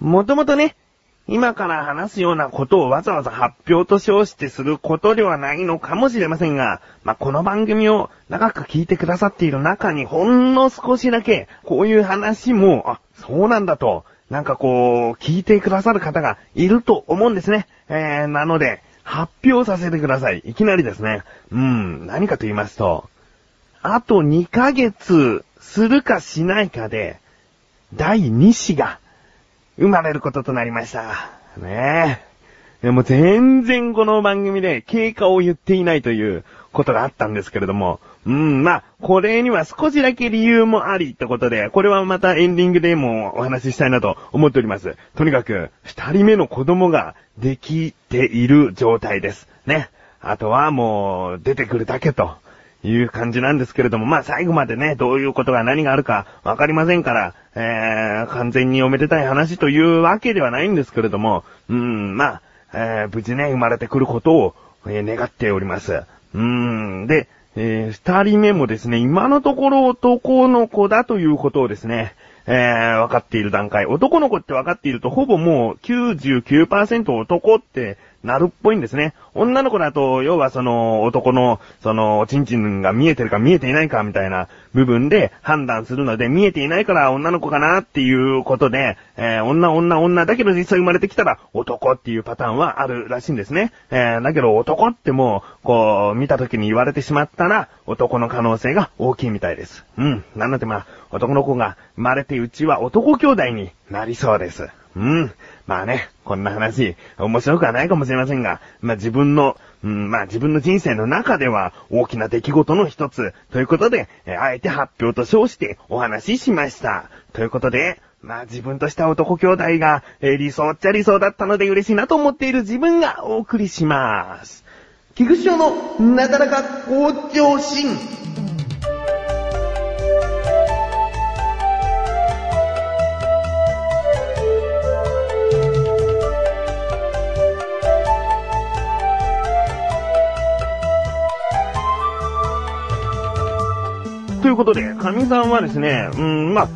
もともとね、今から話すようなことをわざわざ発表と称してすることではないのかもしれませんが、まあ、この番組を長く聞いてくださっている中にほんの少しだけ、こういう話も、あ、そうなんだと、なんかこう、聞いてくださる方がいると思うんですね。えー、なので、発表させてください。いきなりですね。うん、何かと言いますと、あと2ヶ月するかしないかで、第2子が生まれることとなりました。ねえ。でも全然この番組で経過を言っていないということがあったんですけれども、うん、まあ、これには少しだけ理由もありってことで、これはまたエンディングでもお話ししたいなと思っております。とにかく、二人目の子供ができている状態です。ね。あとはもう、出てくるだけと。いう感じなんですけれども、まあ最後までね、どういうことが何があるかわかりませんから、えー、完全におめでたい話というわけではないんですけれども、うん、まあ、えー、無事ね、生まれてくることを、えー、願っております。うん、で、えー、二人目もですね、今のところ男の子だということをですね、えー、分かっている段階。男の子って分かっていると、ほぼもう99%男ってなるっぽいんですね。女の子だと、要はその男の、その、おちんちんが見えてるか見えていないかみたいな部分で判断するので、見えていないから女の子かなっていうことで、えー、女女女だけど実際生まれてきたら男っていうパターンはあるらしいんですね。えー、だけど男ってもう、こう、見た時に言われてしまったら、男の可能性が大きいみたいです。うん。なのでまあ、男の子が生まれてうちは男兄弟になりそうです。うん。まあね、こんな話、面白くはないかもしれませんが、まあ自分の、うん、まあ自分の人生の中では大きな出来事の一つ、ということで、えあえて発表と称してお話ししました。ということで、まあ自分とした男兄弟が、え、理想っちゃ理想だったので嬉しいなと思っている自分がお送りします。菊池のなだらか向上心。ことで、神さんはですね、うん、まあ、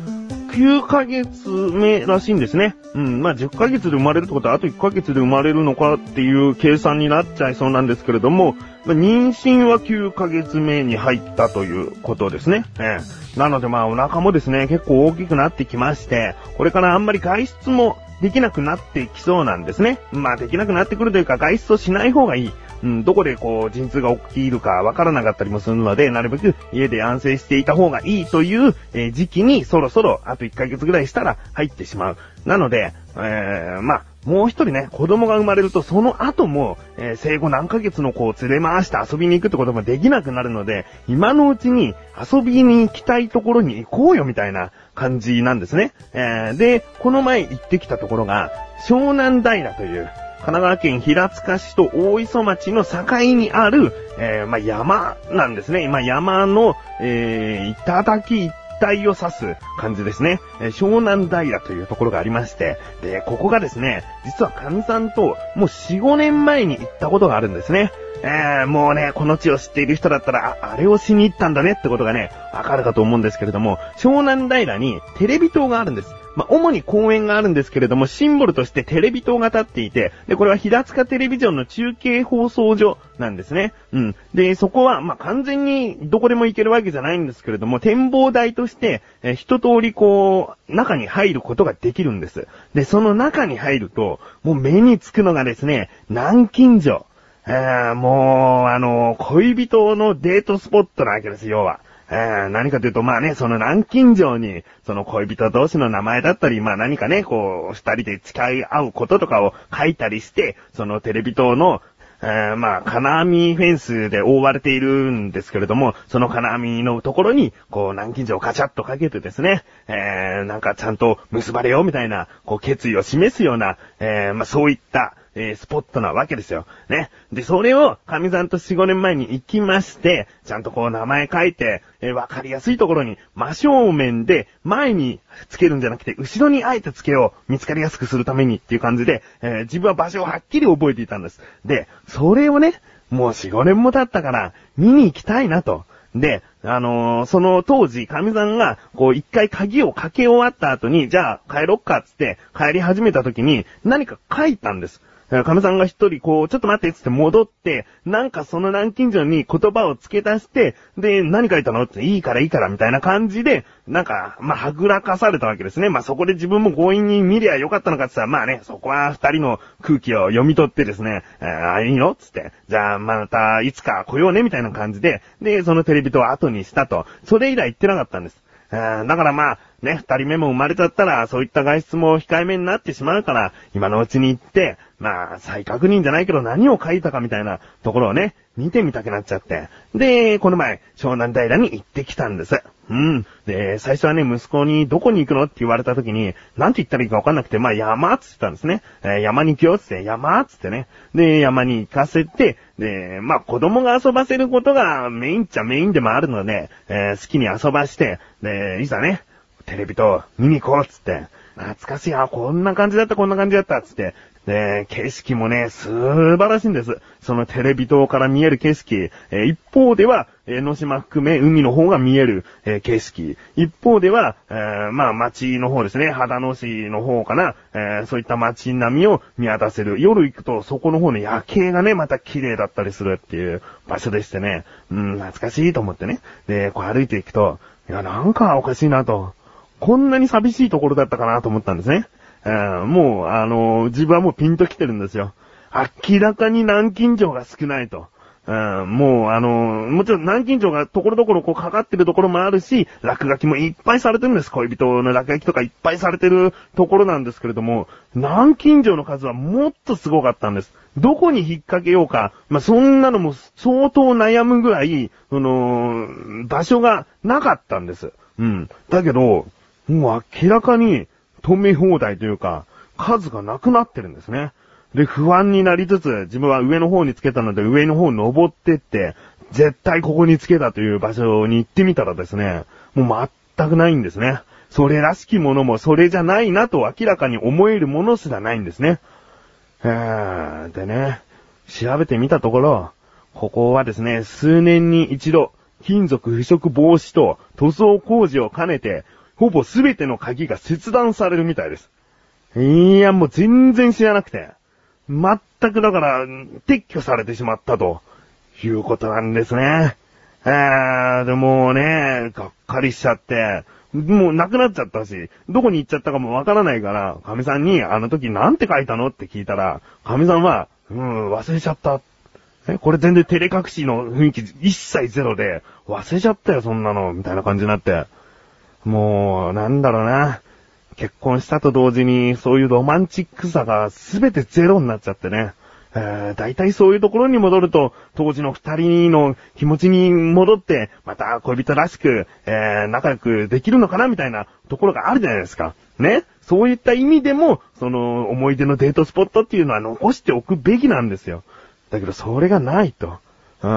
9ヶ月目らしいんですね。うん、まあ、10ヶ月で生まれるってことは、あと1ヶ月で生まれるのかっていう計算になっちゃいそうなんですけれども、まあ、妊娠は9ヶ月目に入ったということですね。ええ。なのでまあ、お腹もですね、結構大きくなってきまして、これからあんまり外出もできなくなってきそうなんですね。まあ、できなくなってくるというか、外出をしない方がいい。うん、どこでこう、陣痛が起きるかわからなかったりもするので、なるべく家で安静していた方がいいという、えー、時期にそろそろあと1ヶ月ぐらいしたら入ってしまう。なので、えー、まあ、もう一人ね、子供が生まれると、その後も、えー、生後何ヶ月の子を連れ回して遊びに行くってこともできなくなるので、今のうちに遊びに行きたいところに行こうよみたいな感じなんですね。えー、で、この前行ってきたところが、湘南平という、神奈川県平塚市と大磯町の境にある、えー、まあ、山なんですね。今山の、えー、頂一帯を指す感じですね。え、湘南平というところがありまして、で、ここがですね、実は神さんともう4、5年前に行ったことがあるんですね。えー、もうね、この地を知っている人だったら、あれをしに行ったんだねってことがね、わかるかと思うんですけれども、湘南平にテレビ塔があるんです。まあ、主に公園があるんですけれども、シンボルとしてテレビ塔が立っていて、で、これは平塚テレビジョンの中継放送所なんですね。うん。で、そこは、まあ、完全にどこでも行けるわけじゃないんですけれども、展望台として、え一通りこう、中に入ることができるんです。で、その中に入ると、もう目につくのがですね、南京城。えー、もう、あの、恋人のデートスポットなわけです、要は。えー、何かというと、まあね、その南京城に、その恋人同士の名前だったり、まあ何かね、こう、二人で誓い合うこととかを書いたりして、そのテレビ塔の、えー、まあ、金網フェンスで覆われているんですけれども、その金網のところに、こう、南京錠をカチャッとかけてですね、えー、なんかちゃんと結ばれようみたいな、こう、決意を示すような、えー、まあ、そういった、えー、スポットなわけですよ。ね。で、それを、神さんと4、5年前に行きまして、ちゃんとこう名前書いて、えー、わかりやすいところに、真正面で、前につけるんじゃなくて、後ろにあえてつけよう。見つかりやすくするためにっていう感じで、えー、自分は場所をはっきり覚えていたんです。で、それをね、もう4、5年も経ったから、見に行きたいなと。で、あのーその当時、神さんが、こう、一回鍵をかけ終わった後に、じゃあ帰ろっかっつって帰り始めた時に、何か書いたんです。えー神さんが一人こう、ちょっと待ってっつって戻って、なんかその南京錠に言葉を付け足して、で、何書いたのって、いいからいいからみたいな感じで、なんか、まあ、はぐらかされたわけですね。まあ、そこで自分も強引に見りゃよかったのかって言ったら、まあね、そこは二人の空気を読み取ってですね、えー、いいのつって、じゃあまたいつか来ようねみたいな感じで、で、そのテレビ塔を後にしたと。それ以来言ってなかったんです。だからまあ、ね、二人目も生まれちゃったら、そういった外出も控えめになってしまうから、今のうちに行って、まあ、再確認じゃないけど何を書いたかみたいなところをね、見てみたくなっちゃって。で、この前、湘南平に行ってきたんです。うん。で、最初はね、息子にどこに行くの？って言われた時に、なんて言ったらいいかわかんなくて、まあ山っつってたんですね。えー山に行くよっつって、山っつってね。で、山に行かせて、で、まあ子供が遊ばせることがメインっちゃメインでもあるので、えー好きに遊ばして、で、いざね、テレビと見に行こうっつって、懐かしい、あ、こんな感じだった、こんな感じだった、つって。で、景色もね、素晴らしいんです。そのテレビ塔から見える景色。えー一方では、江ノ島含め海の方が見える、えー景色。一方では、えーまあ町の方ですね、秦野市の方かな、えそういった街並みを見渡せる。夜行くと、そこの方の夜景がね、また綺麗だったりするっていう場所でしてね、うん、懐かしいと思ってね。で、こう歩いていくと、いや、なんかおかしいなと。こんなに寂しいところだったかなと思ったんですね。うんもう、あの自分はもうピンと来てるんですよ。明らかに南京錠が少ないと。うん、もう、あのもちろん南京錠がところどころこうかかってるところもあるし、落書きもいっぱいされてるんです。恋人の落書きとかいっぱいされてるところなんですけれども、南京錠の数はもっとすごかったんです。どこに引っ掛けようか、まあ、そんなのも相当悩むぐらい、その、場所がなかったんです。うん。だけど、もう明らかに止め放題というか、数がなくなってるんですね。で、不安になりつつ、自分は上の方につけたので上の方登ってって、絶対ここにつけたという場所に行ってみたらですね、もう全くないんですね。それらしきものもそれじゃないなと明らかに思えるものすらないんですね。えー、でね、調べてみたところ、ここはですね、数年に一度、金属腐食防止と塗装工事を兼ねて、ほぼすべての鍵が切断されるみたいです。いや、もう全然知らなくて。全くだから、撤去されてしまったと、いうことなんですね。えー、でもね、がっかりしちゃって、もうなくなっちゃったし、どこに行っちゃったかもわからないから、神さんにあの時なんて書いたのって聞いたら、神さんは、うん、忘れちゃった。え、これ全然照れ隠しの雰囲気一切ゼロで、忘れちゃったよ、そんなの、みたいな感じになって。もう、なんだろうな。結婚したと同時に、そういうロマンチックさが全てゼロになっちゃってね。えー、大体そういうところに戻ると、当時の二人の気持ちに戻って、また恋人らしく、えー、仲良くできるのかなみたいなところがあるじゃないですか。ね？そういった意味でも、その、思い出のデートスポットっていうのは残しておくべきなんですよ。だけど、それがないと。う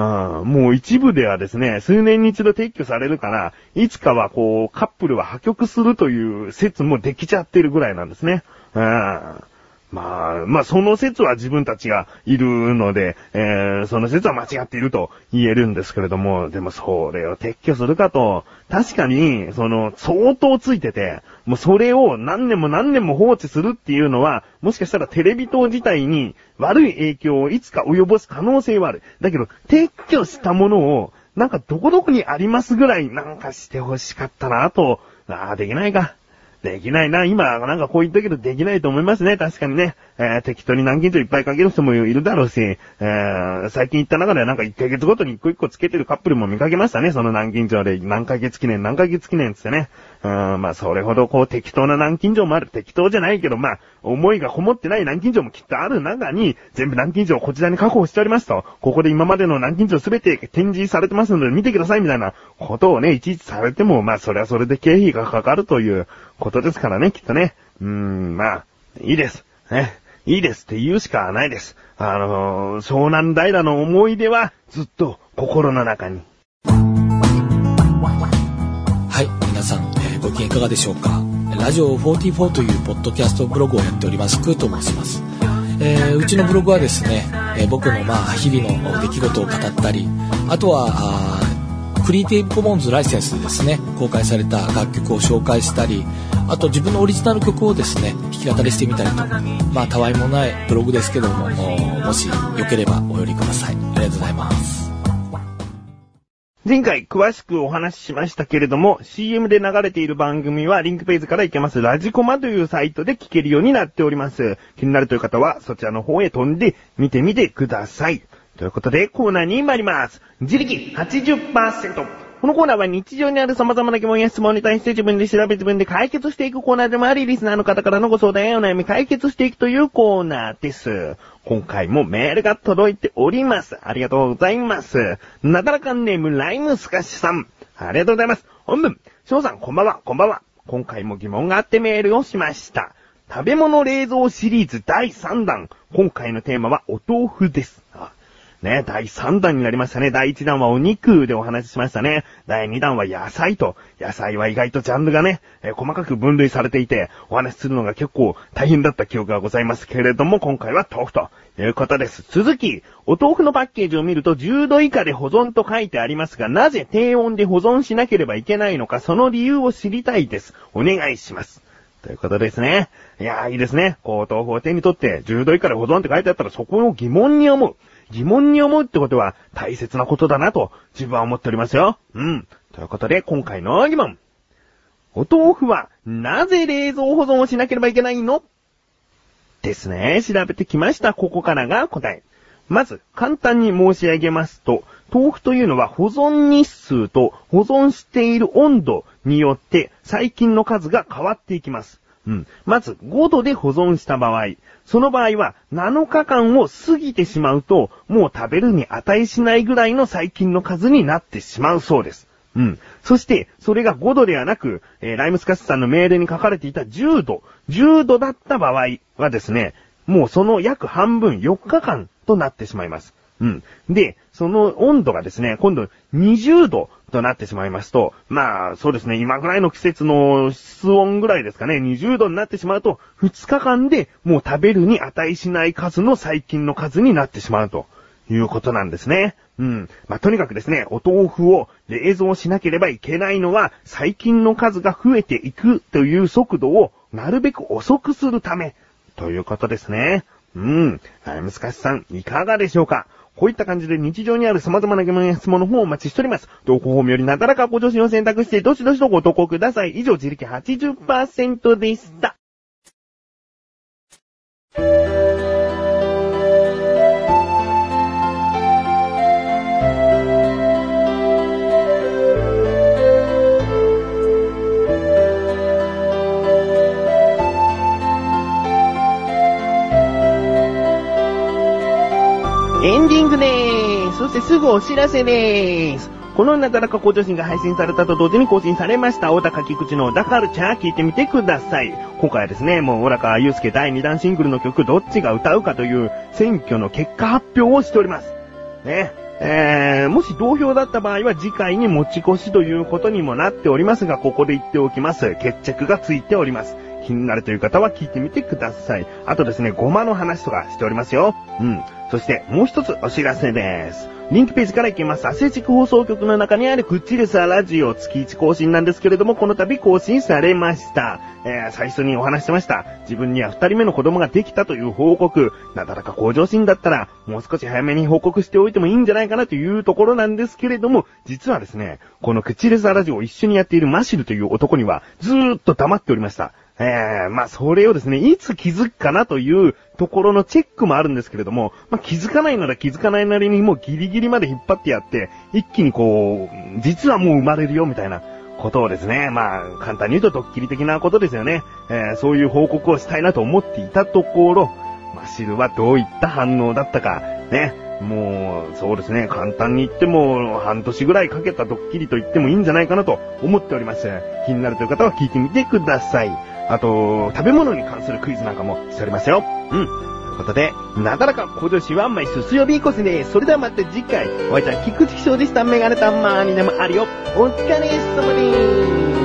ん、もう一部ではですね、数年に一度撤去されるから、いつかはこう、カップルは破局するという説もできちゃってるぐらいなんですね。うん。まあ、まあ、その説は自分たちがいるので、えー、その説は間違っていると言えるんですけれども、でもそれを撤去するかと、確かに、その、相当ついてて、もうそれを何年も何年も放置するっていうのは、もしかしたらテレビ塔自体に悪い影響をいつか及ぼす可能性はある。だけど、撤去したものを、なんかどこどこにありますぐらいなんかしてほしかったなと、ああ、できないか。できないな。今、なんかこう言ったけどできないと思いますね。確かにね。えー、適当に南京錠いっぱいかける人もいるだろうし、えー、最近行った中ではなんか1ヶ月ごとに一個一個つけてるカップルも見かけましたね。その南京錠で何ヶ月記念、何ヶ月記念つってね。うん、まあそれほどこう適当な南京錠もある。適当じゃないけど、まあ、思いがこもってない南京錠もきっとある中に、全部南京錠をこちらに確保しておりますと。ここで今までの南京錠すべて展示されてますので見てくださいみたいなことをね、いちいちされても、まあそれはそれで経費がかかるということですからね、きっとね。うーん、まあ、いいです。ね。いいですって言うしかないです。あのー、湘南平の思い出はずっと心の中に。はい、皆さん、えーご機嫌いかがでしょうか？ラジオ44というポッドキャストブログをやっております、クーと申します。えーうちのブログはですね、えー僕のまあ日々の出来事を語ったり、あとは、あークリエイティブコモンズライセンスでですね、公開された楽曲を紹介したり、あと自分のオリジナル曲をですね、弾き語りしてみたりと、まあ、たわいもないブログですけども、もしよければお寄りください。ありがとうございます。前回詳しくお話ししましたけれども、CM で流れている番組はリンクページから行けますラジコマというサイトで聞けるようになっております。気になるという方はそちらの方へ飛んで見てみてください。ということでコーナーに参ります。自力80%。このコーナーは日常にある様々な疑問や質問に対して自分で調べ自分で解決していくコーナーでもあり、リスナーの方からのご相談やお悩み解決していくというコーナーです。今回もメールが届いております。ありがとうございます。なだらかんネームライムスカシさん。ありがとうございます。本文、翔さんこんばんは、こんばんは。今回も疑問があってメールをしました。食べ物冷蔵シリーズ第3弾。今回のテーマはお豆腐です。ね、第3弾になりましたね。第1弾はお肉でお話ししましたね。第2弾は野菜と。野菜は意外とジャンルがね、えー、細かく分類されていて、お話しするのが結構大変だった記憶がございますけれども、今回は豆腐ということです。続き、お豆腐のパッケージを見ると10度以下で保存と書いてありますが、なぜ低温で保存しなければいけないのか、その理由を知りたいです。お願いします。ということですね。いやー、いいですね。こう、豆腐を手に取って10度以下で保存って書いてあったらそこを疑問に思う。疑問に思うってことは大切なことだなと自分は思っておりますよ。うん。ということで今回の疑問。お豆腐はなぜ冷蔵保存をしなければいけないの？ですね。調べてきました。ここからが答え。まず、簡単に申し上げますと、豆腐というのは保存日数と保存している温度によって細菌の数が変わっていきます。うん。まず、5度で保存した場合、その場合は7日間を過ぎてしまうと、もう食べるに値しないぐらいの細菌の数になってしまうそうです。うん。そして、それが5度ではなく、えー、ライムスカスさんの命令に書かれていた10度、10度だった場合はですね、もうその約半分4日間となってしまいます。うん。で、その温度がですね、今度20度となってしまいますと、まあ、そうですね、今ぐらいの季節の室温ぐらいですかね、20度になってしまうと、2日間でもう食べるに値しない数の細菌の数になってしまうということなんですね。うん。まあ、とにかくですね、お豆腐を冷蔵しなければいけないのは、細菌の数が増えていくという速度をなるべく遅くするため、ということですね。うん。難しさん、いかがでしょうか？こういった感じで日常にある様々な疑問や質問の方をお待ちしております。投稿フォームよりなだらかご助身を選択して、どしどしとご投稿ください。以上、自力80%でした。そしてすぐお知らせでーす。このなだらか向上心が配信されたと同時に更新されました、小高菊池のダカルチャー聞いてみてください。今回はですね、もう小高祐介第2弾シングルの曲どっちが歌うかという選挙の結果発表をしております。ね。えー、もし同票だった場合は次回に持ち越しということにもなっておりますが、ここで言っておきます。決着がついております。気になるという方は聞いてみてください。あとですね、ごまの話とかしておりますよ。うん。そしてもう一つお知らせです。リンクページから行きます。アセチク放送局の中にあるクッチレサラジオ月1更新なんですけれども、この度更新されました。えー、最初にお話してました。自分には二人目の子供ができたという報告。なだらか向上心だったら、もう少し早めに報告しておいてもいいんじゃないかなというところなんですけれども、実はですね、このクッチレサラジオを一緒にやっているマシルという男には、ずーっと黙っておりました。えー、まあ、それをですね、いつ気づくかなというところのチェックもあるんですけれども、まあ、気づかないなら気づかないなりにもうギリギリまで引っ張ってやって、一気にこう、実はもう生まれるよみたいなことをですね、まあ、簡単に言うとドッキリ的なことですよね。えー、そういう報告をしたいなと思っていたところ、マシルはどういった反応だったか、ね、もう、そうですね、簡単に言っても、半年ぐらいかけたドッキリと言ってもいいんじゃないかなと思っております。気になるという方は聞いてみてください。あと、食べ物に関するクイズなんかもしておりますよ。うん。ということで、なだらか向上心は毎週水曜日以降ですね。それではまた次回、お会いいた菊池翔でした。メガネたまーにでもあるよ。お疲れ様でーす。